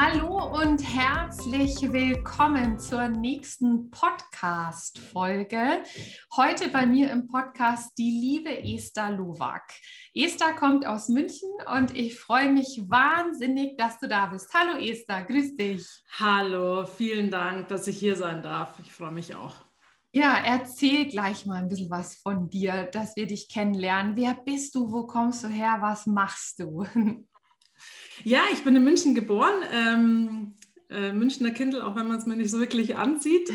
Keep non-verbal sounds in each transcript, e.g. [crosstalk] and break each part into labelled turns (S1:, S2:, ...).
S1: Hallo und herzlich willkommen zur nächsten Podcast-Folge. Heute bei mir im Podcast die liebe Esther Lowak. Esther kommt aus München und ich freue mich wahnsinnig, dass du da bist. Hallo Esther, grüß dich.
S2: Hallo, vielen Dank, dass ich hier sein darf. Ich freue mich auch.
S1: Ja, erzähl gleich mal ein bisschen was von dir, dass wir dich kennenlernen. Wer bist du? Wo kommst du her? Was machst du? [laughs]
S2: Ja, ich bin in München geboren. Ähm, äh, Münchner Kindle, auch wenn man es mir nicht so wirklich ansieht.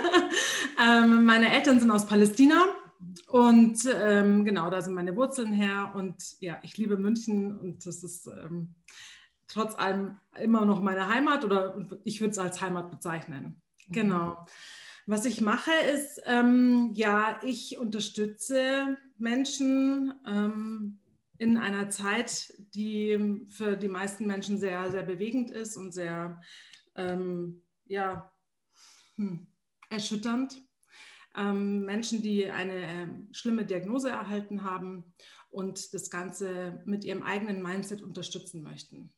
S2: [laughs] ähm, meine Eltern sind aus Palästina und ähm, genau, da sind meine Wurzeln her. Und ja, ich liebe München und das ist ähm, trotz allem immer noch meine Heimat oder ich würde es als Heimat bezeichnen. Genau. Was ich mache ist, ähm, ja, ich unterstütze Menschen ähm, in einer Zeit, die für die meisten Menschen sehr, sehr bewegend ist und sehr, ähm, ja, hm, erschütternd. Ähm, Menschen, die eine äh, schlimme Diagnose erhalten haben und das Ganze mit ihrem eigenen Mindset unterstützen möchten.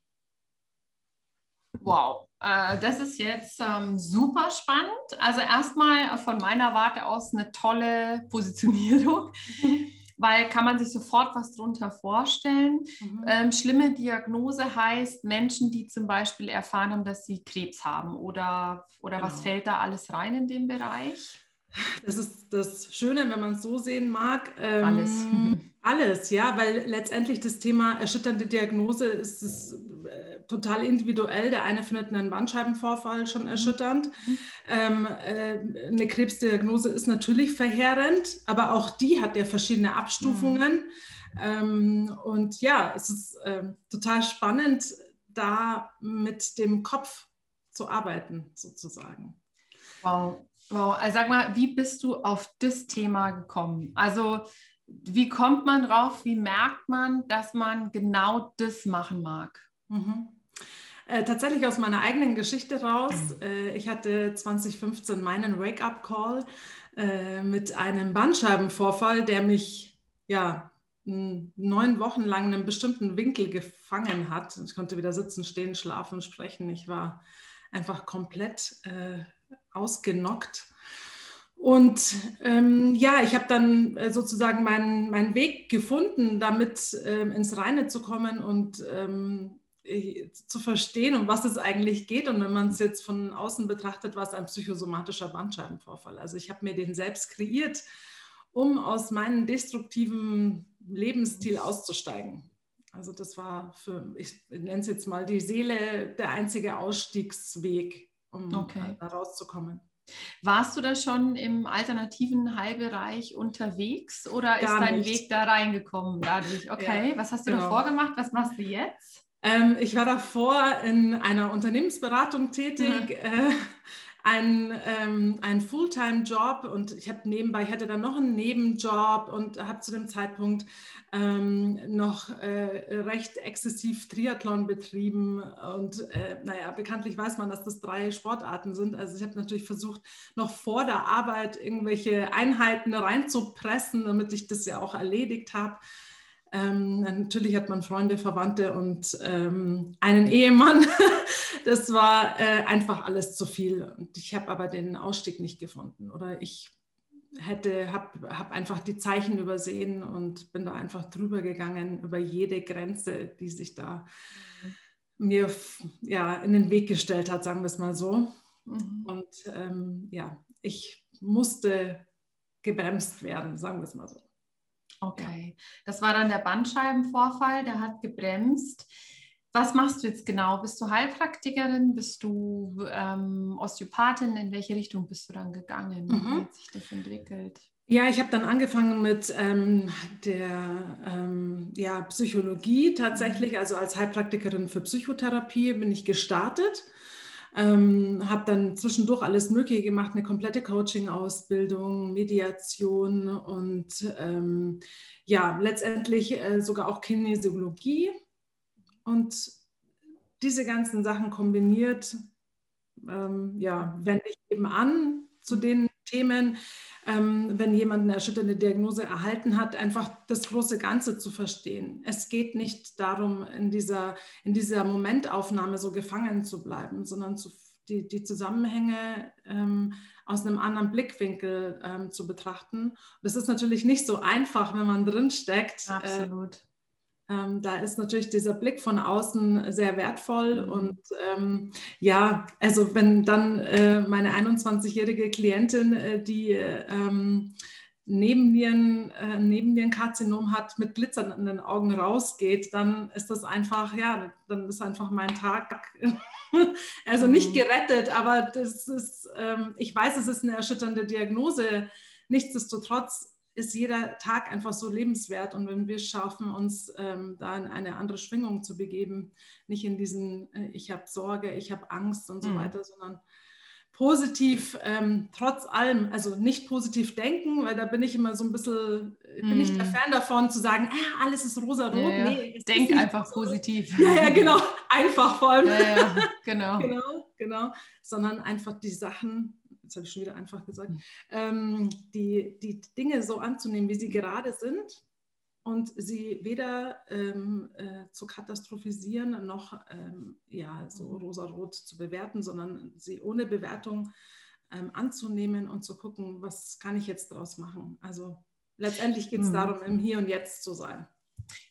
S1: Wow, äh, das ist jetzt ähm, super spannend. Also erstmal von meiner Warte aus eine tolle Positionierung. [laughs] weil kann man sich sofort was drunter vorstellen. Mhm. Ähm, schlimme Diagnose heißt Menschen, die zum Beispiel erfahren haben, dass sie Krebs haben oder, oder genau. was fällt da alles rein in dem Bereich?
S2: Das ist das Schöne, wenn man es so sehen mag. Ähm,
S1: alles. [laughs]
S2: Alles, ja, weil letztendlich das Thema erschütternde Diagnose ist, ist äh, total individuell. Der eine findet einen Bandscheibenvorfall schon mhm. erschütternd. Mhm. Ähm, äh, eine Krebsdiagnose ist natürlich verheerend, aber auch die hat ja verschiedene Abstufungen. Mhm. Ähm, und ja, es ist äh, total spannend, da mit dem Kopf zu arbeiten, sozusagen.
S1: Wow. Wow, also sag mal, wie bist du auf das Thema gekommen? Also, wie kommt man drauf? Wie merkt man, dass man genau das machen mag?
S2: Mhm. Äh, tatsächlich aus meiner eigenen Geschichte raus. Mhm. Äh, ich hatte 2015 meinen Wake-up-Call äh, mit einem Bandscheibenvorfall, der mich ja neun Wochen lang in einem bestimmten Winkel gefangen hat. Ich konnte wieder sitzen, stehen, schlafen, sprechen. Ich war einfach komplett äh, ausgenockt. Und ähm, ja, ich habe dann äh, sozusagen meinen, meinen Weg gefunden, damit ähm, ins Reine zu kommen und ähm, zu verstehen, um was es eigentlich geht. Und wenn man es jetzt von außen betrachtet, war es ein psychosomatischer Bandscheibenvorfall. Also ich habe mir den selbst kreiert, um aus meinem destruktiven Lebensstil auszusteigen. Also das war für, ich nenne es jetzt mal die Seele, der einzige Ausstiegsweg um okay. da rauszukommen.
S1: Warst du da schon im alternativen Heilbereich unterwegs oder Gar ist dein nicht. Weg da reingekommen dadurch? Okay, ja, was hast du genau. davor gemacht? Was machst du jetzt?
S2: Ähm, ich war davor in einer Unternehmensberatung tätig. Mhm. Äh, ein, ähm, ein Fulltime-Job und ich habe nebenbei, ich hatte dann noch einen Nebenjob und habe zu dem Zeitpunkt ähm, noch äh, recht exzessiv Triathlon betrieben und äh, naja, bekanntlich weiß man, dass das drei Sportarten sind. Also ich habe natürlich versucht, noch vor der Arbeit irgendwelche Einheiten reinzupressen, damit ich das ja auch erledigt habe. Ähm, natürlich hat man Freunde, Verwandte und ähm, einen Ehemann. [laughs] das war äh, einfach alles zu viel. Und ich habe aber den Ausstieg nicht gefunden. Oder ich hätte, habe hab einfach die Zeichen übersehen und bin da einfach drüber gegangen über jede Grenze, die sich da mir ja, in den Weg gestellt hat, sagen wir es mal so. Mhm. Und ähm, ja, ich musste gebremst werden, sagen wir es mal so.
S1: Okay, das war dann der Bandscheibenvorfall, der hat gebremst. Was machst du jetzt genau? Bist du Heilpraktikerin? Bist du ähm, Osteopathin? In welche Richtung bist du dann gegangen? Wie mhm. hat sich das entwickelt?
S2: Ja, ich habe dann angefangen mit ähm, der ähm, ja, Psychologie tatsächlich, also als Heilpraktikerin für Psychotherapie bin ich gestartet. Ähm, habe dann zwischendurch alles Mögliche gemacht, eine komplette Coaching-Ausbildung, Mediation und ähm, ja, letztendlich äh, sogar auch Kinesiologie. Und diese ganzen Sachen kombiniert, ähm, ja, wende ich eben an zu den Themen, ähm, wenn jemand eine erschütternde Diagnose erhalten hat, einfach das große Ganze zu verstehen. Es geht nicht darum, in dieser, in dieser Momentaufnahme so gefangen zu bleiben, sondern zu, die, die Zusammenhänge ähm, aus einem anderen Blickwinkel ähm, zu betrachten. Das ist natürlich nicht so einfach, wenn man drinsteckt.
S1: Äh, Absolut. Äh,
S2: ähm, da ist natürlich dieser Blick von außen sehr wertvoll. Mhm. Und ähm, ja, also wenn dann äh, meine 21-jährige Klientin, äh, die ähm, Nebennieren, äh, Nebennierenkarzinom hat, mit glitzernden Augen rausgeht, dann ist das einfach, ja, dann ist einfach mein Tag, [laughs] also nicht mhm. gerettet, aber das ist, ähm, ich weiß, es ist eine erschütternde Diagnose. Nichtsdestotrotz ist jeder Tag einfach so lebenswert. Und wenn wir schaffen, uns ähm, da in eine andere Schwingung zu begeben, nicht in diesen, äh, ich habe Sorge, ich habe Angst und so mhm. weiter, sondern positiv, ähm, trotz allem, also nicht positiv denken, weil da bin ich immer so ein bisschen, mm. bin ich der mhm. Fan davon zu sagen, ah, alles ist rosa-rot. Ja,
S1: ja. Nee, Denk einfach so. positiv.
S2: Ja, ja, genau, einfach vor allem.
S1: Ja, ja, genau. [laughs]
S2: genau, genau, sondern einfach die Sachen jetzt habe ich schon wieder einfach gesagt, hm. ähm, die, die Dinge so anzunehmen, wie sie gerade sind und sie weder ähm, äh, zu katastrophisieren noch ähm, ja, so rosarot zu bewerten, sondern sie ohne Bewertung ähm, anzunehmen und zu gucken, was kann ich jetzt daraus machen. Also letztendlich geht es mhm. darum, im Hier und Jetzt zu sein.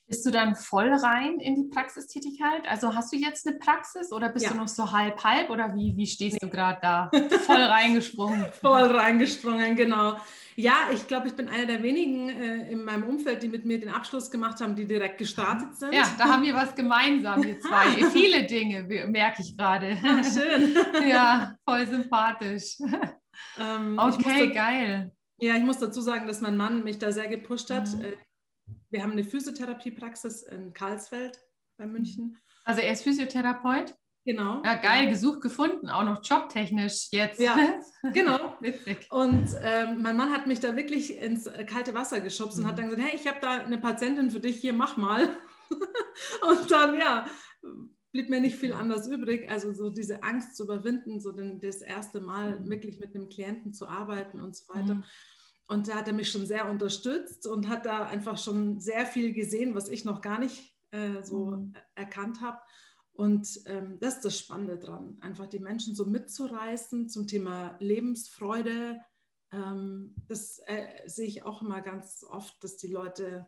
S1: Bist du dann voll rein in die Praxistätigkeit? Also hast du jetzt eine Praxis oder bist ja. du noch so halb halb oder wie, wie stehst du gerade da? [laughs] Voll reingesprungen.
S2: voll reingesprungen, genau. Ja, ich glaube, ich bin einer der wenigen äh, in meinem Umfeld, die mit mir den Abschluss gemacht haben, die direkt gestartet sind.
S1: Ja, da haben wir [laughs] was gemeinsam, wir zwei. Viele Dinge merke ich gerade.
S2: Ah, schön. [laughs]
S1: ja, voll sympathisch. Ähm, okay, dazu, geil.
S2: Ja, ich muss dazu sagen, dass mein Mann mich da sehr gepusht hat. Mhm. Wir haben eine Physiotherapiepraxis in Karlsfeld bei München.
S1: Also er ist Physiotherapeut?
S2: Genau.
S1: Ja, geil, gesucht, gefunden, auch noch jobtechnisch jetzt.
S2: Ja, [laughs] genau. Witzig. Und ähm, mein Mann hat mich da wirklich ins kalte Wasser geschubst mhm. und hat mhm. dann gesagt, hey, ich habe da eine Patientin für dich, hier, mach mal. [laughs] und dann, ja, blieb mir nicht viel anders übrig. Also so diese Angst zu überwinden, so den, das erste Mal mhm. wirklich mit einem Klienten zu arbeiten und so weiter. Mhm. Und da hat er mich schon sehr unterstützt und hat da einfach schon sehr viel gesehen, was ich noch gar nicht äh, so mhm. erkannt habe. Und ähm, das ist das Spannende dran, einfach die Menschen so mitzureißen zum Thema Lebensfreude. Ähm, das äh, sehe ich auch immer ganz oft, dass die Leute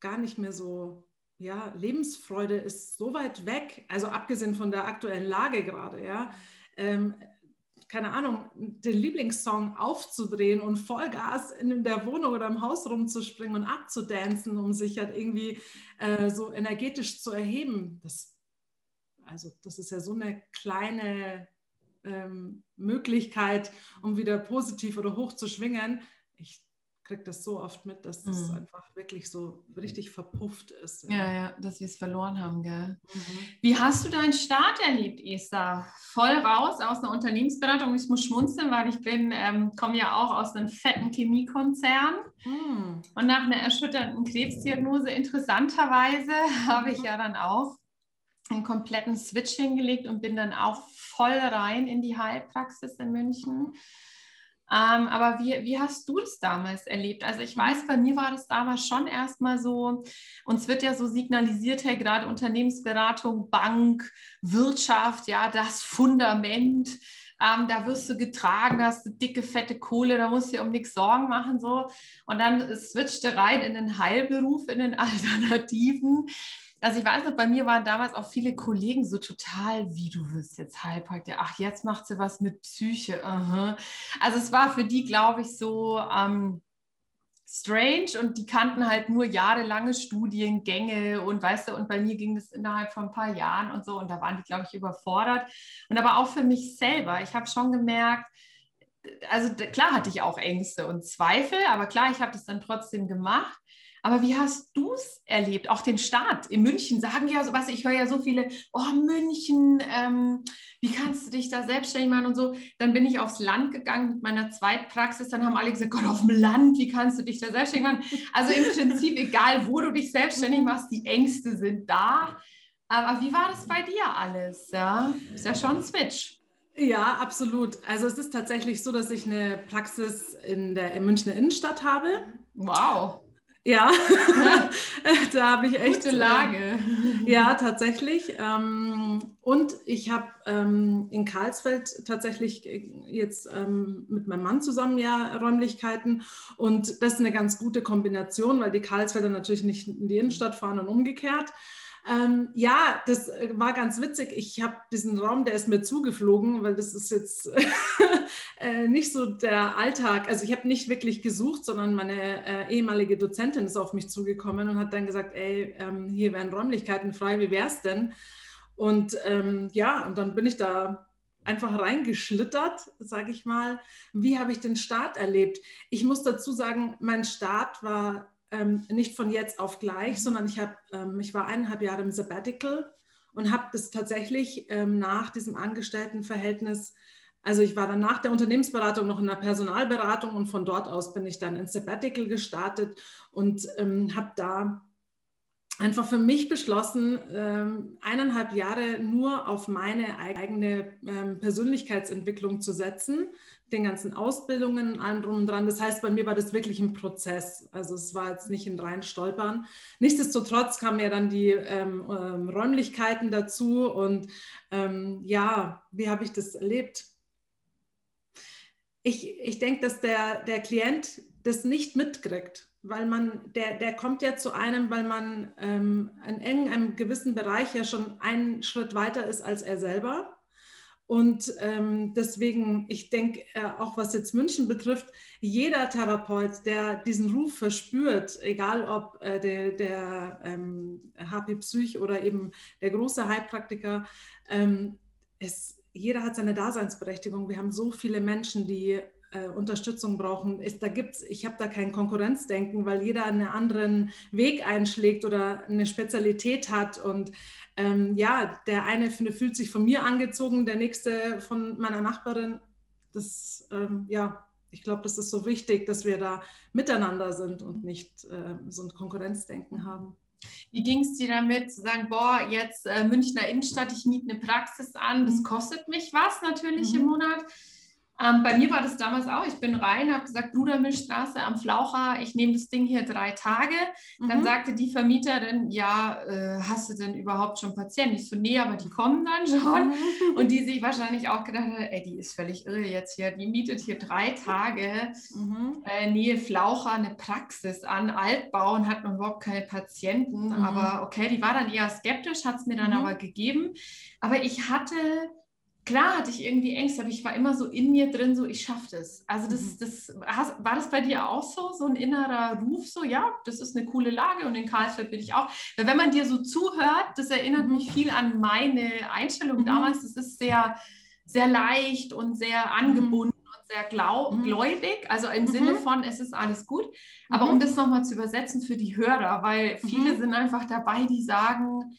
S2: gar nicht mehr so, ja, Lebensfreude ist so weit weg, also abgesehen von der aktuellen Lage gerade, ja. Ähm, keine Ahnung, den Lieblingssong aufzudrehen und Vollgas in der Wohnung oder im Haus rumzuspringen und abzudancen, um sich halt irgendwie äh, so energetisch zu erheben. Das, also das ist ja so eine kleine ähm, Möglichkeit, um wieder positiv oder hoch zu schwingen. Ich kriege das so oft mit, dass das mhm. einfach wirklich so richtig verpufft ist.
S1: Ja, ja, ja dass wir es verloren haben, gell? Mhm. Wie hast du deinen Start erlebt, Esther? Voll raus aus einer Unternehmensberatung. Ich muss schmunzeln, weil ich bin, ähm, komme ja auch aus einem fetten Chemiekonzern. Mhm. Und nach einer erschütternden Krebsdiagnose, interessanterweise, [laughs] habe ich mhm. ja dann auch einen kompletten Switch hingelegt und bin dann auch voll rein in die Heilpraxis in München ähm, aber wie, wie hast du das damals erlebt? Also ich weiß, bei mir war das damals schon erstmal so, uns wird ja so signalisiert, hey, gerade Unternehmensberatung, Bank, Wirtschaft, ja, das Fundament. Ähm, da wirst du getragen, da hast du dicke, fette Kohle, da musst du dir um nichts Sorgen machen. So. Und dann switchte rein in den Heilberuf, in den [laughs] Alternativen also ich weiß noch, bei mir waren damals auch viele Kollegen so total, wie du wirst jetzt Heilpraktiker. Ach, jetzt macht sie was mit Psyche. Aha. Also es war für die, glaube ich, so, ähm, strange und die kannten halt nur jahrelange Studiengänge und weißt du, und bei mir ging das innerhalb von ein paar Jahren und so und da waren die, glaube ich, überfordert. Und aber auch für mich selber. Ich habe schon gemerkt, also klar hatte ich auch Ängste und Zweifel, aber klar, ich habe das dann trotzdem gemacht. Aber wie hast du es erlebt? Auch den Start in München sagen ja so was, ich höre ja so viele, oh München, ähm, wie kannst du dich da selbstständig machen und so. Dann bin ich aufs Land gegangen mit meiner Zweitpraxis, dann haben alle gesagt, Gott, auf dem Land, wie kannst du dich da selbstständig machen? Also im Prinzip, [laughs] egal wo du dich selbstständig machst, die Ängste sind da. Aber wie war das bei dir alles? Ja, ist ja schon ein Switch.
S2: Ja, absolut. Also es ist tatsächlich so, dass ich eine Praxis in der Münchner Innenstadt habe.
S1: Wow.
S2: Ja, [laughs] da habe ich echt
S1: gute Lage.
S2: Ja, tatsächlich. Ähm, und ich habe ähm, in Karlsfeld tatsächlich jetzt ähm, mit meinem Mann zusammen ja Räumlichkeiten. Und das ist eine ganz gute Kombination, weil die Karlsfelder natürlich nicht in die Innenstadt fahren und umgekehrt. Ähm, ja, das äh, war ganz witzig. Ich habe diesen Raum, der ist mir zugeflogen, weil das ist jetzt [laughs] äh, nicht so der Alltag. Also ich habe nicht wirklich gesucht, sondern meine äh, ehemalige Dozentin ist auf mich zugekommen und hat dann gesagt, ey, ähm, hier wären Räumlichkeiten frei, wie wäre es denn? Und ähm, ja, und dann bin ich da einfach reingeschlittert, sage ich mal. Wie habe ich den Start erlebt? Ich muss dazu sagen, mein Start war ähm, nicht von jetzt auf gleich, mhm. sondern ich, hab, ähm, ich war eineinhalb Jahre im Sabbatical und habe das tatsächlich ähm, nach diesem Angestelltenverhältnis, also ich war dann nach der Unternehmensberatung noch in der Personalberatung und von dort aus bin ich dann ins Sabbatical gestartet und ähm, habe da einfach für mich beschlossen, ähm, eineinhalb Jahre nur auf meine eigene ähm, Persönlichkeitsentwicklung zu setzen, den ganzen Ausbildungen, allem drum und dran. Das heißt, bei mir war das wirklich ein Prozess. Also es war jetzt nicht ein rein Stolpern. Nichtsdestotrotz kamen ja dann die ähm, ähm, Räumlichkeiten dazu und ähm, ja, wie habe ich das erlebt? Ich, ich denke, dass der, der Klient das nicht mitkriegt weil man, der, der kommt ja zu einem, weil man ähm, in irgendeinem gewissen Bereich ja schon einen Schritt weiter ist als er selber. Und ähm, deswegen, ich denke, äh, auch was jetzt München betrifft, jeder Therapeut, der diesen Ruf verspürt, egal ob äh, der, der ähm, HP Psych oder eben der große Heilpraktiker, ähm, es, jeder hat seine Daseinsberechtigung. Wir haben so viele Menschen, die äh, Unterstützung brauchen. Ist, da gibt's, ich habe da kein Konkurrenzdenken, weil jeder einen anderen Weg einschlägt oder eine Spezialität hat. Und ähm, ja, der eine fühlt sich von mir angezogen, der nächste von meiner Nachbarin. Das, ähm, ja, ich glaube, das ist so wichtig, dass wir da miteinander sind und nicht äh, so ein Konkurrenzdenken haben.
S1: Wie ging es dir damit, zu sagen, boah, jetzt äh, Münchner Innenstadt, ich miete eine Praxis an, das mhm. kostet mich was natürlich mhm. im Monat. Ähm, bei mir war das damals auch. Ich bin rein, habe gesagt, Brudermilchstraße am Flaucher, ich nehme das Ding hier drei Tage. Mhm. Dann sagte die Vermieterin, ja, äh, hast du denn überhaupt schon Patienten? Ich so, nee, aber die kommen dann schon. Mhm. Und die sich wahrscheinlich auch gedacht hat, ey, die ist völlig irre jetzt hier. Die mietet hier drei Tage mhm. äh, Nähe Flaucher eine Praxis an, Altbau und hat noch überhaupt keine Patienten. Mhm. Aber okay, die war dann eher skeptisch, hat es mir dann mhm. aber gegeben. Aber ich hatte klar hatte ich irgendwie Ängste, aber ich war immer so in mir drin, so ich schaffe das. Also das, mhm. das hast, war das bei dir auch so, so ein innerer Ruf, so ja, das ist eine coole Lage und in Karlsfeld bin ich auch. Weil wenn man dir so zuhört, das erinnert mhm. mich viel an meine Einstellung mhm. damals. Das ist sehr, sehr leicht und sehr mhm. angebunden und sehr glau mhm. gläubig, also im Sinne von, es ist alles gut. Aber um das nochmal zu übersetzen für die Hörer, weil viele sind einfach dabei, die sagen,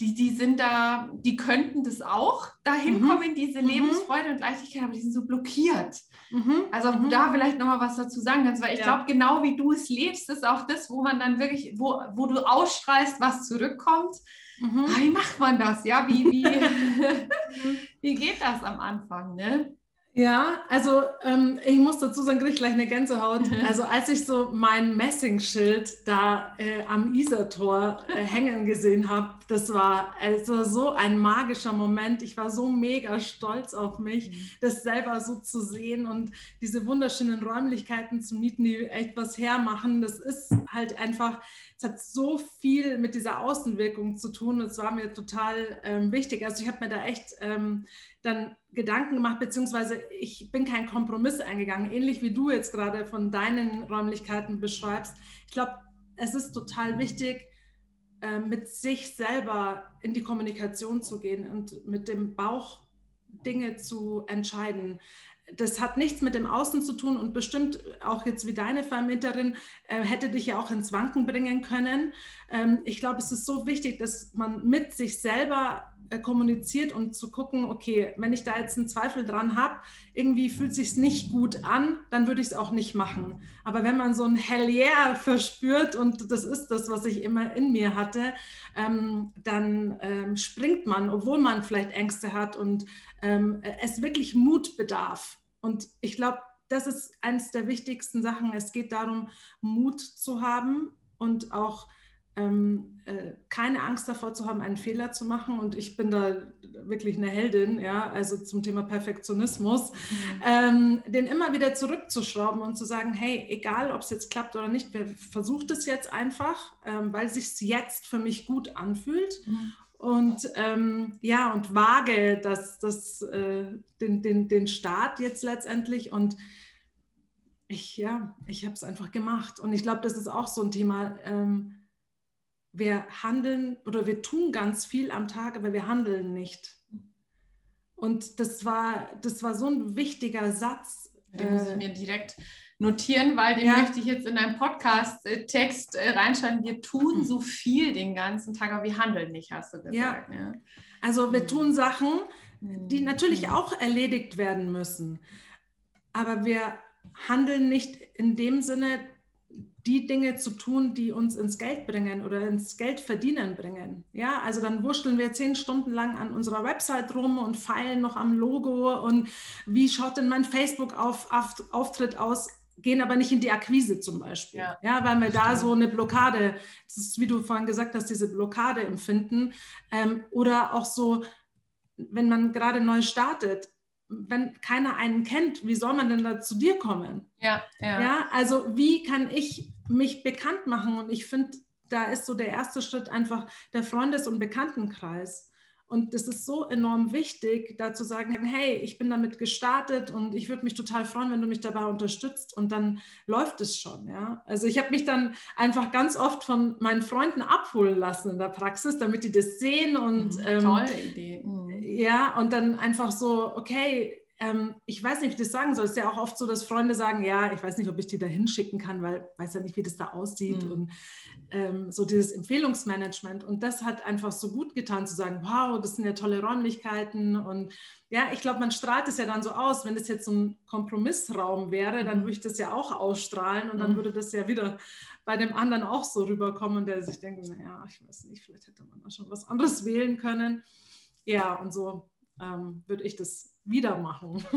S1: die, die sind da, die könnten das auch dahin mhm. kommen, diese mhm. Lebensfreude und Leichtigkeit, aber die sind so blockiert. Mhm. Also mhm. da vielleicht nochmal was dazu sagen kannst, weil ich ja. glaube, genau wie du es lebst, ist auch das, wo man dann wirklich, wo, wo du ausstrahlst, was zurückkommt. Mhm. Ah, wie macht man das? Ja, wie, wie, [laughs] [laughs] wie geht das am Anfang? Ne?
S2: Ja, also ähm, ich muss dazu sagen, kriege ich gleich eine Gänsehaut. [laughs] Also als ich so mein Messingschild da äh, am Isertor äh, hängen gesehen habe, das war also so ein magischer Moment. Ich war so mega stolz auf mich, mhm. das selber so zu sehen und diese wunderschönen Räumlichkeiten zu mieten, die echt was hermachen. Das ist halt einfach es hat so viel mit dieser Außenwirkung zu tun und es war mir total ähm, wichtig. Also ich habe mir da echt ähm, dann Gedanken gemacht, beziehungsweise ich bin keinen Kompromiss eingegangen, ähnlich wie du jetzt gerade von deinen Räumlichkeiten beschreibst. Ich glaube, es ist total wichtig, äh, mit sich selber in die Kommunikation zu gehen und mit dem Bauch Dinge zu entscheiden das hat nichts mit dem Außen zu tun und bestimmt auch jetzt wie deine Vermieterin äh, hätte dich ja auch ins Wanken bringen können. Ähm, ich glaube, es ist so wichtig, dass man mit sich selber äh, kommuniziert und zu gucken, okay, wenn ich da jetzt einen Zweifel dran habe, irgendwie fühlt sich nicht gut an, dann würde ich es auch nicht machen. Aber wenn man so ein Hell yeah verspürt und das ist das, was ich immer in mir hatte, ähm, dann ähm, springt man, obwohl man vielleicht Ängste hat und ähm, es wirklich Mut bedarf. Und ich glaube, das ist eines der wichtigsten Sachen. Es geht darum, Mut zu haben und auch ähm, äh, keine Angst davor zu haben, einen Fehler zu machen. Und ich bin da wirklich eine Heldin, ja, also zum Thema Perfektionismus, mhm. ähm, den immer wieder zurückzuschrauben und zu sagen, hey, egal ob es jetzt klappt oder nicht, versucht es jetzt einfach, ähm, weil es sich jetzt für mich gut anfühlt. Mhm und ähm, ja, und wage das, das, äh, den, den, den Start jetzt letztendlich. Und ich, ja, ich habe es einfach gemacht. Und ich glaube, das ist auch so ein Thema. Ähm, wir handeln oder wir tun ganz viel am Tag, aber wir handeln nicht. Und das war, das war so ein wichtiger Satz.
S1: Den muss ich äh, mir direkt notieren, weil den ja. möchte ich jetzt in deinem Podcast-Text äh, reinschreiben. Wir tun hm. so viel den ganzen Tag, aber wir handeln nicht, hast du gesagt. Ja.
S2: ja. Also wir hm. tun Sachen, die hm. natürlich auch erledigt werden müssen. Aber wir handeln nicht in dem Sinne, die Dinge zu tun, die uns ins Geld bringen oder ins Geld verdienen bringen. Ja, also dann wurschteln wir zehn Stunden lang an unserer Website rum und feilen noch am Logo und wie schaut denn mein Facebook-Auftritt aus? gehen aber nicht in die Akquise zum Beispiel. Ja, ja weil wir da so eine Blockade, das ist, wie du vorhin gesagt hast, diese Blockade empfinden. Ähm, oder auch so, wenn man gerade neu startet, wenn keiner einen kennt, wie soll man denn da zu dir kommen? Ja, ja. ja also wie kann ich mich bekannt machen? Und ich finde, da ist so der erste Schritt einfach der Freundes- und Bekanntenkreis. Und das ist so enorm wichtig, da zu sagen, hey, ich bin damit gestartet und ich würde mich total freuen, wenn du mich dabei unterstützt und dann läuft es schon. Ja? Also ich habe mich dann einfach ganz oft von meinen Freunden abholen lassen in der Praxis, damit die das sehen und mhm, ähm, tolle Idee. Ja, und dann einfach so, okay, ähm, ich weiß nicht, wie ich das sagen soll. Es ist ja auch oft so, dass Freunde sagen, ja, ich weiß nicht, ob ich die da hinschicken kann, weil ich weiß ja nicht, wie das da aussieht. Mhm. Und ähm, so dieses Empfehlungsmanagement. Und das hat einfach so gut getan, zu sagen, wow, das sind ja tolle Räumlichkeiten. Und ja, ich glaube, man strahlt es ja dann so aus. Wenn das jetzt so ein Kompromissraum wäre, dann mhm. würde ich das ja auch ausstrahlen und dann mhm. würde das ja wieder bei dem anderen auch so rüberkommen, der sich denkt, naja, ich weiß nicht, vielleicht hätte man da schon was anderes wählen können. Ja, und so ähm, würde ich das wieder machen. [laughs]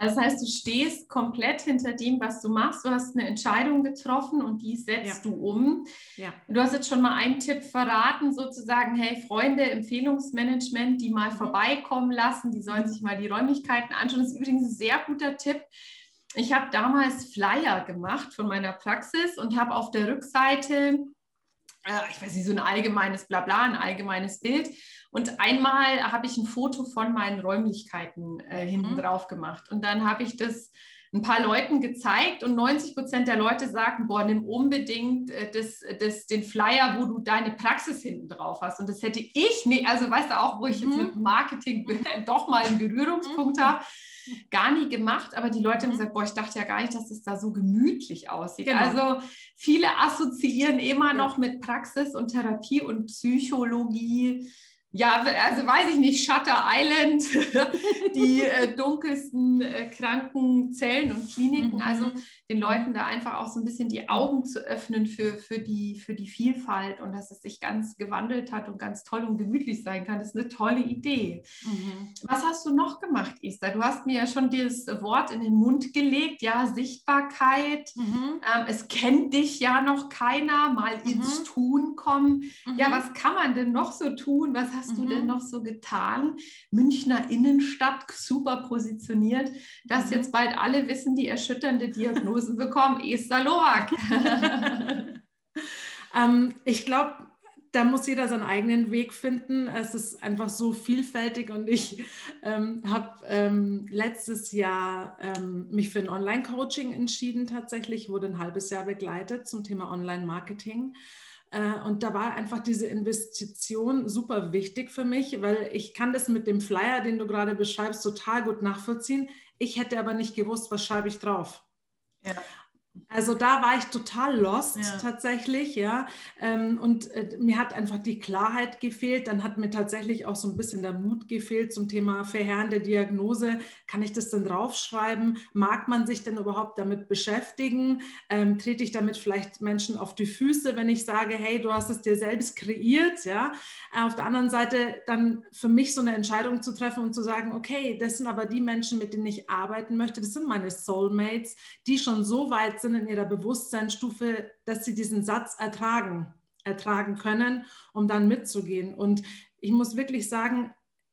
S1: Also das heißt, du stehst komplett hinter dem, was du machst. Du hast eine Entscheidung getroffen und die setzt ja. du um. Ja. Du hast jetzt schon mal einen Tipp verraten, sozusagen, hey Freunde, Empfehlungsmanagement, die mal mhm. vorbeikommen lassen, die sollen sich mal die Räumlichkeiten anschauen. Das ist übrigens ein sehr guter Tipp. Ich habe damals Flyer gemacht von meiner Praxis und habe auf der Rückseite, äh, ich weiß nicht, so ein allgemeines Blabla, ein allgemeines Bild und einmal habe ich ein Foto von meinen Räumlichkeiten äh, hinten mhm. drauf gemacht. Und dann habe ich das ein paar Leuten gezeigt und 90 Prozent der Leute sagten, boah, nimm unbedingt äh, das, das, den Flyer, wo du deine Praxis hinten drauf hast. Und das hätte ich nicht, also weißt du auch, wo ich jetzt mhm. mit Marketing [laughs] doch mal einen Berührungspunkt mhm. habe, gar nie gemacht, aber die Leute haben mhm. gesagt, boah, ich dachte ja gar nicht, dass es da so gemütlich aussieht. Genau. Also viele assoziieren immer ja. noch mit Praxis und Therapie und Psychologie ja, also weiß ich nicht, Shutter Island, [laughs] die äh, dunkelsten äh, kranken Zellen und Kliniken. Mhm. Also den Leuten da einfach auch so ein bisschen die Augen zu öffnen für, für, die, für die Vielfalt und dass es sich ganz gewandelt hat und ganz toll und gemütlich sein kann. Das ist eine tolle Idee. Mhm. Was hast du noch gemacht, Esther? Du hast mir ja schon dieses Wort in den Mund gelegt, ja, Sichtbarkeit. Mhm. Ähm, es kennt dich ja noch keiner, mal mhm. ins Tun kommen. Ja, mhm. was kann man denn noch so tun? Was hast du denn mhm. noch so getan? Münchner Innenstadt, super positioniert, dass jetzt bald alle wissen, die erschütternde Diagnose Diagnosen bekommen, [laughs] Esther Loak. [laughs]
S2: Ähm, ich glaube, da muss jeder seinen eigenen Weg finden. Es ist einfach so vielfältig und ich ähm, habe ähm, letztes Jahr ähm, mich für ein Online-Coaching entschieden tatsächlich, wurde ein halbes Jahr begleitet zum Thema Online-Marketing. Äh, und da war einfach diese Investition super wichtig für mich, weil ich kann das mit dem Flyer, den du gerade beschreibst, total gut nachvollziehen. Ich hätte aber nicht gewusst, was schreibe ich drauf. Ja. Also da war ich total lost ja. tatsächlich, ja. Ähm, und äh, mir hat einfach die Klarheit gefehlt. Dann hat mir tatsächlich auch so ein bisschen der Mut gefehlt zum Thema verheerende Diagnose. Kann ich das denn draufschreiben? Mag man sich denn überhaupt damit beschäftigen? Ähm, trete ich damit vielleicht Menschen auf die Füße, wenn ich sage, hey, du hast es dir selbst kreiert, ja? Auf der anderen Seite dann für mich so eine Entscheidung zu treffen und zu sagen, okay, das sind aber die Menschen, mit denen ich arbeiten möchte. Das sind meine Soulmates, die schon so weit sind, sind in ihrer Bewusstseinsstufe, dass sie diesen Satz ertragen, ertragen können, um dann mitzugehen. Und ich muss wirklich sagen,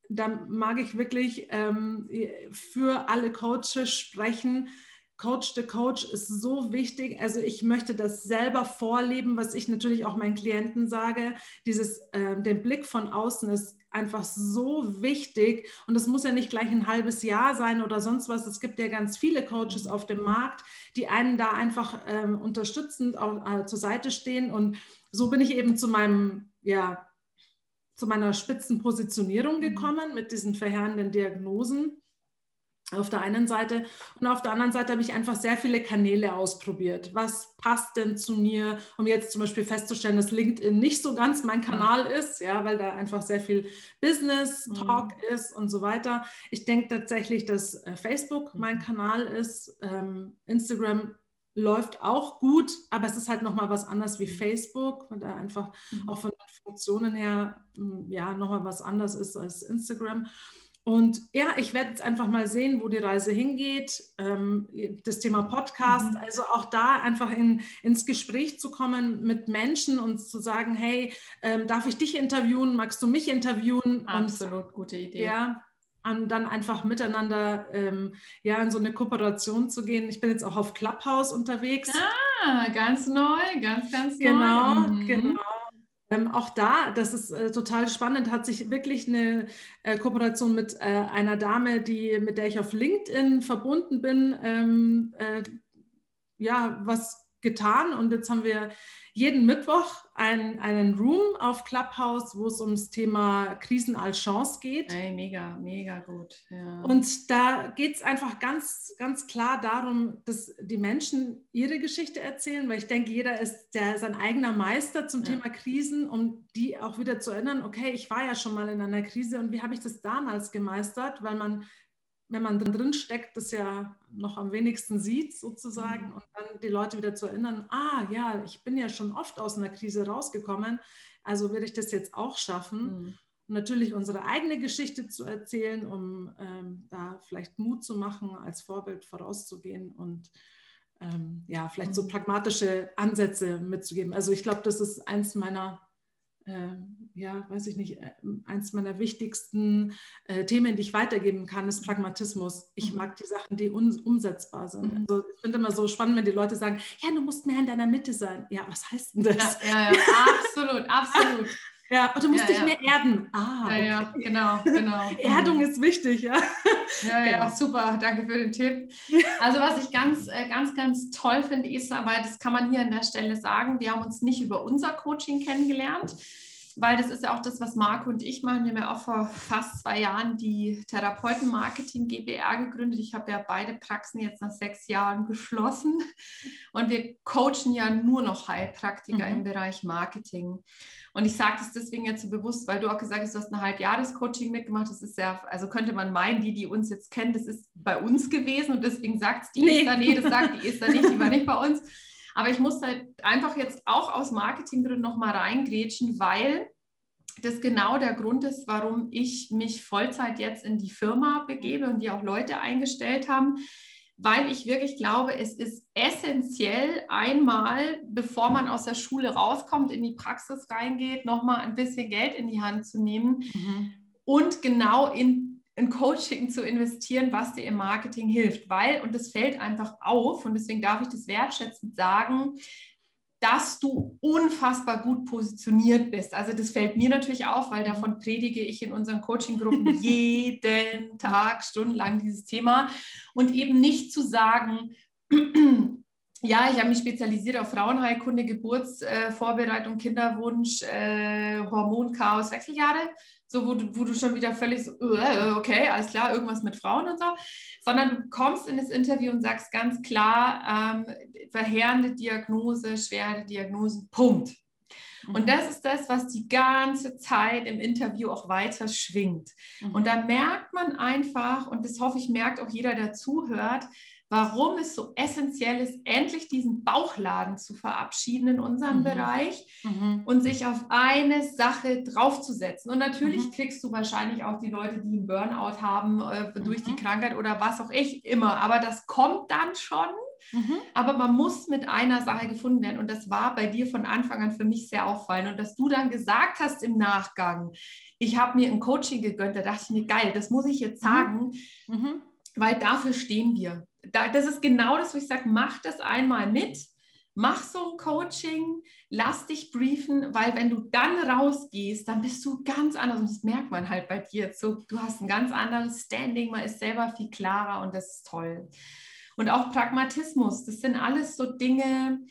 S2: da mag ich wirklich ähm, für alle Coaches sprechen. Coach the Coach ist so wichtig. Also ich möchte das selber vorleben, was ich natürlich auch meinen Klienten sage. Dieses, äh, den Blick von außen ist einfach so wichtig. Und es muss ja nicht gleich ein halbes Jahr sein oder sonst was. Es gibt ja ganz viele Coaches auf dem Markt, die einen da einfach ähm, unterstützend auch, äh, zur Seite stehen. Und so bin ich eben zu meinem, ja, zu meiner Spitzenpositionierung mhm. gekommen mit diesen verheerenden Diagnosen auf der einen Seite. Und auf der anderen Seite habe ich einfach sehr viele Kanäle ausprobiert. Was passt denn zu mir, um jetzt zum Beispiel festzustellen, dass LinkedIn nicht so ganz mein Kanal ist, ja, weil da einfach sehr viel Business Talk mhm. ist und so weiter. Ich denke tatsächlich, dass äh, Facebook mein Kanal ist. Ähm, Instagram läuft auch gut, aber es ist halt nochmal was anderes wie Facebook, weil da einfach mhm. auch von den Funktionen her ja nochmal was anderes ist als Instagram. Und ja, ich werde jetzt einfach mal sehen, wo die Reise hingeht. Ähm, das Thema Podcast, mhm. also auch da einfach in, ins Gespräch zu kommen mit Menschen und zu sagen, hey, ähm, darf ich dich interviewen? Magst du mich interviewen?
S1: Absolut und, gute Idee.
S2: Ja, und dann einfach miteinander ähm, ja, in so eine Kooperation zu gehen. Ich bin jetzt auch auf Clubhouse unterwegs.
S1: Ah, ganz neu, ganz, ganz
S2: neu. Genau, mhm. genau. Ähm, auch da, das ist äh, total spannend, hat sich wirklich eine äh, Kooperation mit äh, einer Dame, die, mit der ich auf LinkedIn verbunden bin, ähm, äh, ja, was getan. Und jetzt haben wir jeden Mittwoch ein, einen Room auf Clubhouse, wo es ums Thema Krisen als Chance geht.
S1: Hey, mega, mega gut.
S2: Ja. Und da geht es einfach ganz, ganz klar darum, dass die Menschen ihre Geschichte erzählen, weil ich denke, jeder ist der, sein eigener Meister zum ja. Thema Krisen, um die auch wieder zu erinnern, okay, ich war ja schon mal in einer Krise und wie habe ich das damals gemeistert, weil man wenn man drin steckt, das ja noch am wenigsten sieht sozusagen mhm. und dann die Leute wieder zu erinnern, ah ja, ich bin ja schon oft aus einer Krise rausgekommen, also werde ich das jetzt auch schaffen. Mhm. natürlich unsere eigene Geschichte zu erzählen, um ähm, da vielleicht Mut zu machen, als Vorbild vorauszugehen und ähm, ja, vielleicht so mhm. pragmatische Ansätze mitzugeben. Also ich glaube, das ist eins meiner ja, weiß ich nicht, äh, eins meiner wichtigsten äh, Themen, die ich weitergeben kann, ist Pragmatismus. Ich mhm. mag die Sachen, die umsetzbar sind. Mhm. Also ich finde immer so spannend, wenn die Leute sagen, ja, du musst mehr in deiner Mitte sein. Ja, was heißt denn das?
S1: Ja, ja, ja [laughs] absolut, absolut.
S2: Ja, und du musst ja, dich ja. mehr erden.
S1: Ah, okay. ja, genau, [laughs] genau.
S2: Erdung ist wichtig, ja.
S1: Ja, ja, genau. super, danke für den Tipp. [laughs] Also was ich ganz, äh, ganz, ganz toll finde, ist, aber das kann man hier an der Stelle sagen, wir haben uns nicht über unser Coaching kennengelernt, weil das ist ja auch das, was Marco und ich machen. Wir haben ja auch vor fast zwei Jahren die Therapeuten-Marketing GBR gegründet. Ich habe ja beide Praxen jetzt nach sechs Jahren geschlossen und wir coachen ja nur noch Heilpraktiker mhm. im Bereich Marketing. Und ich sage das deswegen jetzt so bewusst, weil du auch gesagt hast, du hast ein Halbjahres-Coaching mitgemacht. Das ist ja, also könnte man meinen, die, die uns jetzt kennen, das ist bei uns gewesen und deswegen sagt es die nee. Esther, nee, das sagt die Esther nicht, die war nicht bei uns. Aber ich muss halt einfach jetzt auch aus Marketinggründen nochmal reingrätschen, weil das genau der Grund ist, warum ich mich Vollzeit jetzt in die Firma begebe und die auch Leute eingestellt haben, weil ich wirklich glaube, es ist essentiell einmal, bevor man aus der Schule rauskommt, in die Praxis reingeht, nochmal ein bisschen Geld in die Hand zu nehmen mhm. und genau in in Coaching zu investieren, was dir im Marketing hilft, weil, und das fällt einfach auf, und deswegen darf ich das wertschätzend sagen, dass du unfassbar gut positioniert bist. Also das fällt mir natürlich auf, weil davon predige ich in unseren Coaching-Gruppen [laughs] jeden Tag stundenlang dieses Thema. Und eben nicht zu sagen, [clears throat] ja, ich habe mich spezialisiert auf Frauenheilkunde, Geburtsvorbereitung, äh, Kinderwunsch, äh, Hormonchaos, Wechseljahre so wo du, wo du schon wieder völlig so, äh, okay, alles klar, irgendwas mit Frauen und so, sondern du kommst in das Interview und sagst ganz klar, ähm, verheerende Diagnose, schwere Diagnosen, Punkt. Und mhm. das ist das, was die ganze Zeit im Interview auch weiter schwingt. Mhm. Und da merkt man einfach, und das hoffe ich, merkt auch jeder, der zuhört, warum es so essentiell ist, endlich diesen Bauchladen zu verabschieden in unserem mhm. Bereich mhm. und sich auf eine Sache draufzusetzen. Und natürlich mhm. kriegst du wahrscheinlich auch die Leute, die einen Burnout haben äh, durch die mhm. Krankheit oder was auch ich immer. Aber das kommt dann schon. Mhm. Aber man muss mit einer Sache gefunden werden. Und das war bei dir von Anfang an für mich sehr auffallend. Und dass du dann gesagt hast im Nachgang, ich habe mir ein Coaching gegönnt, da dachte ich mir, geil, das muss ich jetzt mhm. sagen, weil dafür stehen wir da, das ist genau das, wo ich sage, mach das einmal mit, mach so ein Coaching, lass dich briefen, weil wenn du dann rausgehst, dann bist du ganz anders und das merkt man halt bei dir. So, du hast ein ganz anderes Standing, man ist selber viel klarer und das ist toll. Und auch Pragmatismus, das sind alles so Dinge,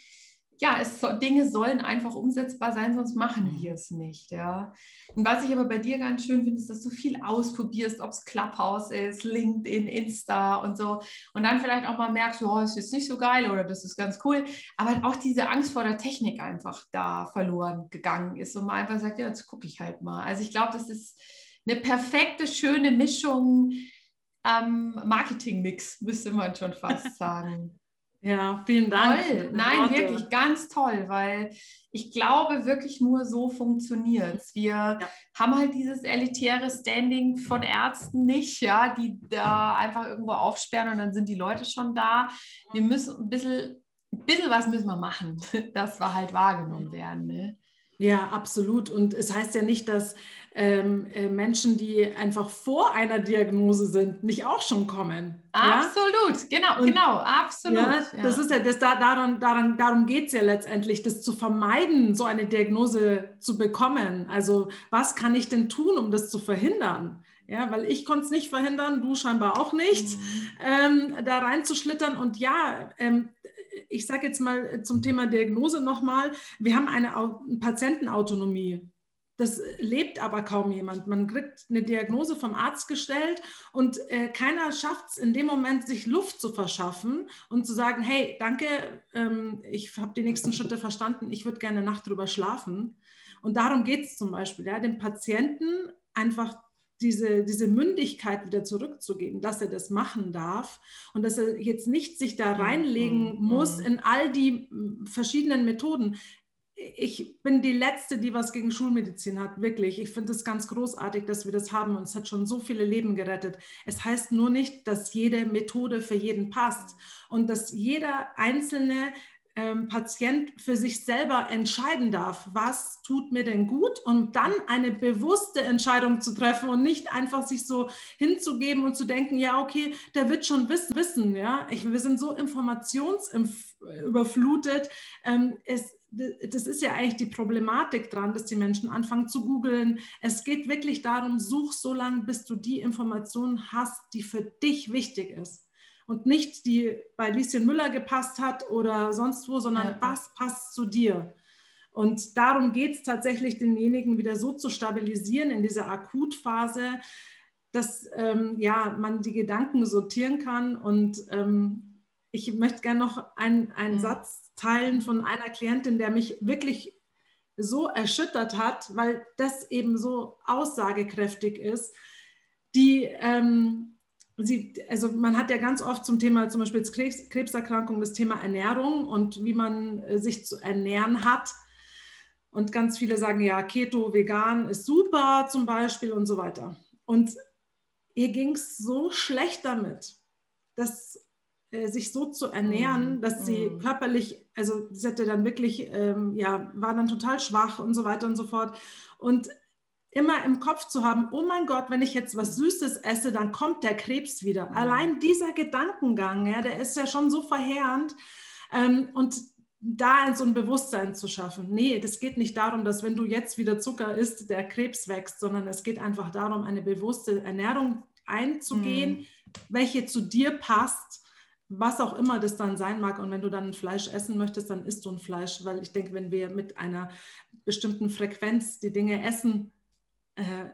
S1: ja, es Dinge sollen einfach umsetzbar sein, sonst machen mhm. wir es nicht. Ja. Und was ich aber bei dir ganz schön finde, ist, dass du viel ausprobierst, ob es Clubhouse ist, LinkedIn, Insta und so. Und dann vielleicht auch mal merkst, oh, ist jetzt nicht so geil oder das ist ganz cool. Aber auch diese Angst vor der Technik einfach da verloren gegangen ist und man einfach sagt, ja, jetzt gucke ich halt mal. Also ich glaube, das ist eine perfekte, schöne Mischung. Ähm, Marketing-Mix, müsste man schon fast [laughs] sagen.
S2: Ja, vielen Dank.
S1: Toll. Nein, Worte. wirklich ganz toll, weil ich glaube, wirklich nur so funktioniert es. Wir ja. haben halt dieses elitäre Standing von Ärzten nicht, ja, die da einfach irgendwo aufsperren und dann sind die Leute schon da. Wir müssen ein bisschen, ein bisschen was müssen wir machen, [laughs] dass wir halt wahrgenommen werden. Ne?
S2: Ja, absolut. Und es heißt ja nicht, dass ähm, äh, Menschen, die einfach vor einer Diagnose sind, nicht auch schon kommen.
S1: Absolut, ja? genau, und, genau, absolut.
S2: Ja, das ist ja, das, daran, daran, darum geht es ja letztendlich, das zu vermeiden, so eine Diagnose zu bekommen. Also was kann ich denn tun, um das zu verhindern? Ja, weil ich konnte es nicht verhindern, du scheinbar auch nicht, mhm. ähm, da reinzuschlittern. Und ja, ähm, ich sage jetzt mal zum Thema Diagnose nochmal, wir haben eine Patientenautonomie. Das lebt aber kaum jemand. Man kriegt eine Diagnose vom Arzt gestellt und äh, keiner schafft es in dem Moment, sich Luft zu verschaffen und zu sagen, hey, danke, ähm, ich habe die nächsten Schritte verstanden, ich würde gerne Nacht drüber schlafen. Und darum geht es zum Beispiel, ja, dem Patienten einfach diese, diese Mündigkeit wieder zurückzugeben, dass er das machen darf und dass er jetzt nicht sich da reinlegen muss in all die verschiedenen Methoden ich bin die Letzte, die was gegen Schulmedizin hat, wirklich. Ich finde es ganz großartig, dass wir das haben und es hat schon so viele Leben gerettet. Es heißt nur nicht, dass jede Methode für jeden passt und dass jeder einzelne ähm, Patient für sich selber entscheiden darf, was tut mir denn gut und dann eine bewusste Entscheidung zu treffen und nicht einfach sich so hinzugeben und zu denken, ja, okay, der wird schon wissen, wissen ja. Ich, wir sind so informationsüberflutet. Ähm, das ist ja eigentlich die Problematik dran, dass die Menschen anfangen zu googeln. Es geht wirklich darum, such so lange, bis du die Information hast, die für dich wichtig ist. Und nicht die bei Lieschen Müller gepasst hat oder sonst wo, sondern ja. was passt zu dir. Und darum geht es tatsächlich, denjenigen wieder so zu stabilisieren in dieser Akutphase, dass ähm, ja, man die Gedanken sortieren kann. Und ähm, ich möchte gerne noch einen, einen mhm. Satz Teilen von einer Klientin, der mich wirklich so erschüttert hat, weil das eben so aussagekräftig ist, die ähm, sie, also man hat ja ganz oft zum Thema zum Beispiel Krebs, Krebserkrankung das Thema Ernährung und wie man äh, sich zu ernähren hat. Und ganz viele sagen ja, Keto, vegan ist super zum Beispiel und so weiter. Und ihr ging es so schlecht damit, dass äh, sich so zu ernähren, mhm. dass sie mhm. körperlich, also sie hatte dann wirklich, ähm, ja, war dann total schwach und so weiter und so fort. Und immer im Kopf zu haben, oh mein Gott, wenn ich jetzt was Süßes esse, dann kommt der Krebs wieder. Mhm. Allein dieser Gedankengang, ja, der ist ja schon so verheerend. Ähm, und da so ein Bewusstsein zu schaffen. Nee, das geht nicht darum, dass wenn du jetzt wieder Zucker isst, der Krebs wächst, sondern es geht einfach darum, eine bewusste Ernährung einzugehen, mhm. welche zu dir passt, was auch immer das dann sein mag. Und wenn du dann Fleisch essen möchtest, dann isst du ein Fleisch, weil ich denke, wenn wir mit einer bestimmten Frequenz die Dinge essen, äh,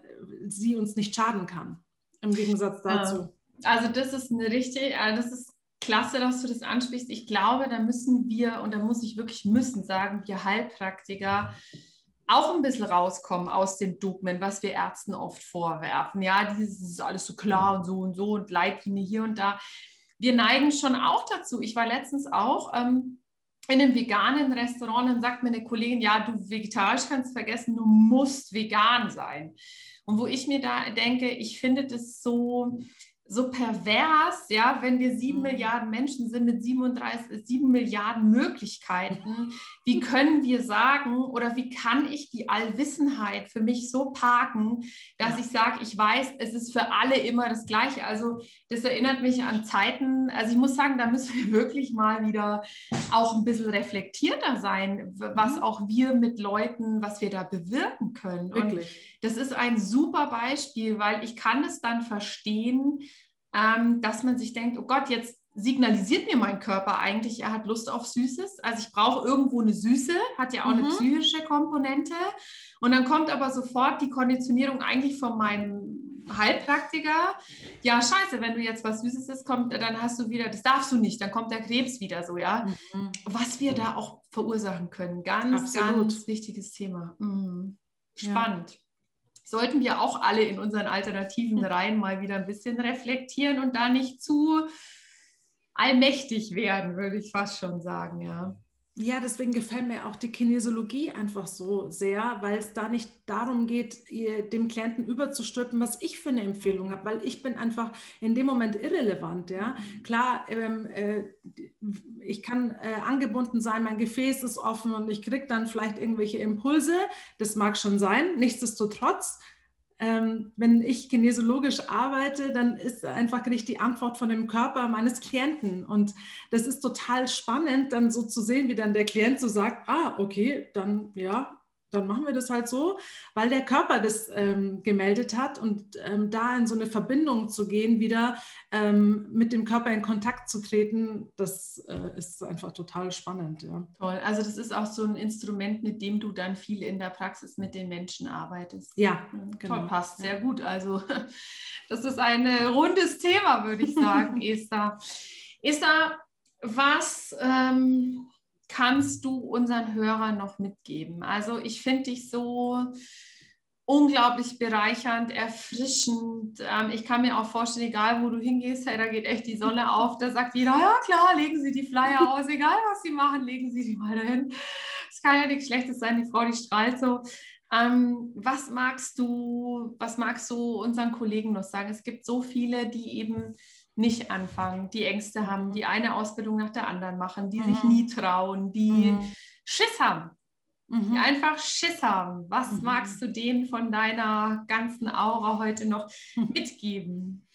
S2: sie uns nicht schaden kann. Im Gegensatz dazu.
S1: Also das ist eine richtig, also das ist klasse, dass du das ansprichst. Ich glaube, da müssen wir, und da muss ich wirklich müssen sagen, wir Heilpraktiker auch ein bisschen rauskommen aus den Dogmen, was wir Ärzten oft vorwerfen. Ja, dieses ist alles so klar und so und so und Leitlinie hier und da. Wir neigen schon auch dazu. Ich war letztens auch ähm, in einem veganen Restaurant, dann sagt mir eine Kollegin, ja, du vegetarisch kannst vergessen, du musst vegan sein. Und wo ich mir da denke, ich finde das so, so pervers, ja, wenn wir sieben mhm. Milliarden Menschen sind mit 37, sieben Milliarden Möglichkeiten, wie können wir sagen oder wie kann ich die Allwissenheit für mich so parken, dass ich sage, ich weiß, es ist für alle immer das Gleiche. Also das erinnert mich an Zeiten, also ich muss sagen, da müssen wir [laughs] wirklich mal wieder auch ein bisschen reflektierter sein, was mhm. auch wir mit Leuten, was wir da bewirken können. Wirklich. Und das ist ein super Beispiel, weil ich kann es dann verstehen, ähm, dass man sich denkt, oh Gott, jetzt signalisiert mir mein Körper eigentlich, er hat Lust auf Süßes. Also ich brauche irgendwo eine Süße, hat ja auch mhm. eine psychische Komponente. Und dann kommt aber sofort die Konditionierung eigentlich von meinem Heilpraktiker. Ja, scheiße, wenn du jetzt was Süßes isst, kommt, dann hast du wieder, das darfst du nicht, dann kommt der Krebs wieder so, ja. Mhm. Was wir da auch verursachen können. Ganz, Absolut. ganz wichtiges Thema. Mhm. Spannend. Ja sollten wir auch alle in unseren alternativen [laughs] Reihen mal wieder ein bisschen reflektieren und da nicht zu allmächtig werden, würde ich fast schon sagen, ja.
S2: Ja, deswegen gefällt mir auch die Kinesiologie einfach so sehr, weil es da nicht darum geht, dem Klienten überzustülpen, was ich für eine Empfehlung habe, weil ich bin einfach in dem Moment irrelevant. Ja, klar, ähm, äh, ich kann äh, angebunden sein, mein Gefäß ist offen und ich kriege dann vielleicht irgendwelche Impulse. Das mag schon sein. Nichtsdestotrotz ähm, wenn ich kinesiologisch arbeite, dann ist einfach nicht die Antwort von dem Körper meines Klienten. Und das ist total spannend, dann so zu sehen, wie dann der Klient so sagt, ah, okay, dann ja, dann machen wir das halt so, weil der Körper das ähm, gemeldet hat und ähm, da in so eine Verbindung zu gehen, wieder ähm, mit dem Körper in Kontakt zu treten, das äh, ist einfach total spannend. Ja.
S1: Toll, also das ist auch so ein Instrument, mit dem du dann viel in der Praxis mit den Menschen arbeitest.
S2: Ja,
S1: genau. Toll, passt sehr gut. Also [laughs] das ist ein äh, rundes Thema, würde ich sagen, [laughs] Esther. Esther, was ähm, kannst du unseren Hörern noch mitgeben? Also ich finde dich so unglaublich bereichernd, erfrischend. Ähm, ich kann mir auch vorstellen, egal wo du hingehst, hey, da geht echt die Sonne [laughs] auf, da sagt jeder, ja klar, legen Sie die Flyer aus, egal was Sie machen, legen Sie die mal dahin. Es kann ja nichts Schlechtes sein, die Frau, die strahlt so. Ähm, was magst du, was magst du unseren Kollegen noch sagen? Es gibt so viele, die eben nicht anfangen, die Ängste haben, die eine Ausbildung nach der anderen machen, die mhm. sich nie trauen, die mhm. Schiss haben, mhm. die einfach Schiss haben. Was mhm. magst du denen von deiner ganzen Aura heute noch [laughs] mitgeben?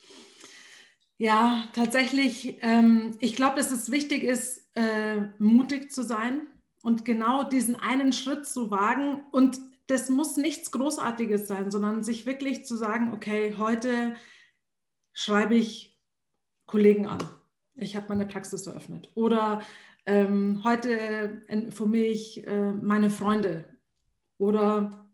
S2: Ja, tatsächlich, ähm, ich glaube, dass es wichtig ist, äh, mutig zu sein und genau diesen einen Schritt zu wagen. Und das muss nichts Großartiges sein, sondern sich wirklich zu sagen, okay, heute schreibe ich Kollegen an. Ich habe meine Praxis eröffnet. Oder ähm, heute informiere ich äh, meine Freunde. Oder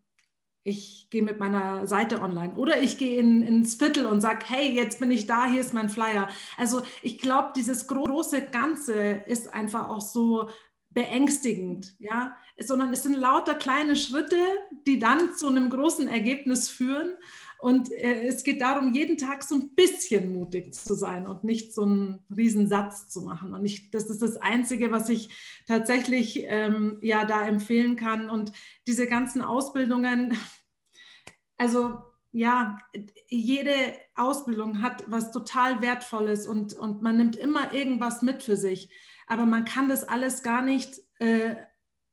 S2: ich gehe mit meiner Seite online. Oder ich gehe in, ins Viertel und sage, hey, jetzt bin ich da, hier ist mein Flyer. Also ich glaube, dieses große Ganze ist einfach auch so beängstigend, ja, sondern es sind lauter kleine Schritte, die dann zu einem großen Ergebnis führen. Und äh, es geht darum, jeden Tag so ein bisschen mutig zu sein und nicht so einen Riesensatz zu machen. Und ich, das ist das Einzige, was ich tatsächlich ähm, ja da empfehlen kann. Und diese ganzen Ausbildungen, also ja, jede Ausbildung hat was total Wertvolles und, und man nimmt immer irgendwas mit für sich. Aber man kann das alles gar nicht äh,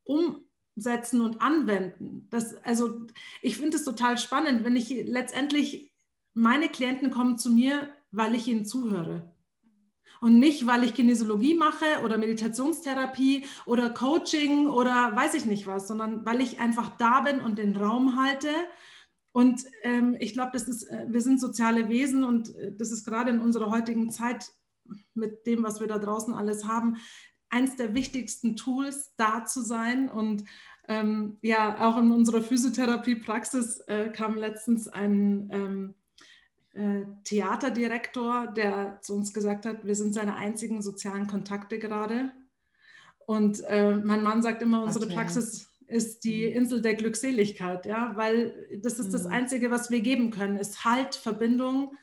S2: um, umsetzen und anwenden. Das, also ich finde es total spannend, wenn ich letztendlich, meine Klienten kommen zu mir, weil ich ihnen zuhöre. Und nicht, weil ich Kinesiologie mache oder Meditationstherapie oder Coaching oder weiß ich nicht was, sondern weil ich einfach da bin und den Raum halte. Und ähm, ich glaube, äh, wir sind soziale Wesen und äh, das ist gerade in unserer heutigen Zeit mit dem, was wir da draußen alles haben, eins der wichtigsten Tools, da zu sein. Und ähm, ja, auch in unserer Physiotherapie-Praxis äh, kam letztens ein ähm, äh, Theaterdirektor, der zu uns gesagt hat, wir sind seine einzigen sozialen Kontakte gerade. Und äh, mein Mann sagt immer, unsere okay. Praxis ist die mhm. Insel der Glückseligkeit, ja, weil das ist das mhm. Einzige, was wir geben können, ist Halt, Verbindung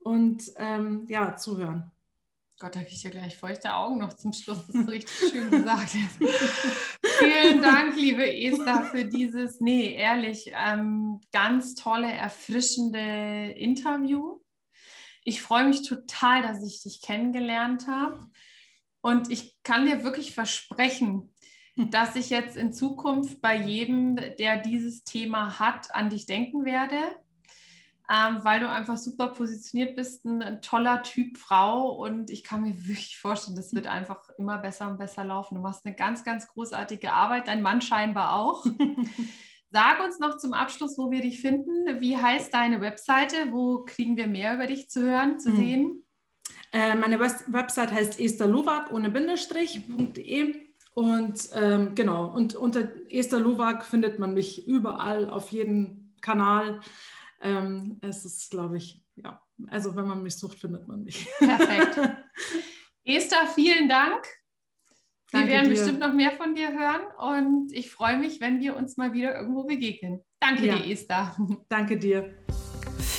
S2: und ähm, ja, zuhören.
S1: Gott, da kriege ich ja gleich feuchte Augen noch zum Schluss. Das ist richtig schön gesagt. [laughs] Vielen Dank, liebe Esther, für dieses, nee, ehrlich, ähm, ganz tolle, erfrischende Interview. Ich freue mich total, dass ich dich kennengelernt habe. Und ich kann dir wirklich versprechen, dass ich jetzt in Zukunft bei jedem, der dieses Thema hat, an dich denken werde ähm, weil du einfach super positioniert bist, ein, ein, toller Typ Frau und ich kann mir [laughs] wirklich vorstellen, das wird einfach immer besser und besser laufen. Du machst eine ganz, ganz großartige Arbeit, dein Mann scheinbar auch. [laughs] Sag uns noch zum Abschluss, wo wir dich finden. Wie heißt deine Webseite? Wo kriegen wir mehr über dich zu hören, zu mhm. sehen?
S2: Äh, meine Website heißt esterluwak ohne Bindestrich.de und ähm, genau, und unter Esther findet man mich überall auf jedem Kanal. Ähm, es ist, glaube ich, ja, also wenn man mich sucht, findet man mich.
S1: Perfekt. [laughs] Esther, vielen Dank. Wir Danke werden dir. bestimmt noch mehr von dir hören und ich freue mich, wenn wir uns mal wieder irgendwo begegnen. Danke ja. dir, Esther.
S2: Danke dir.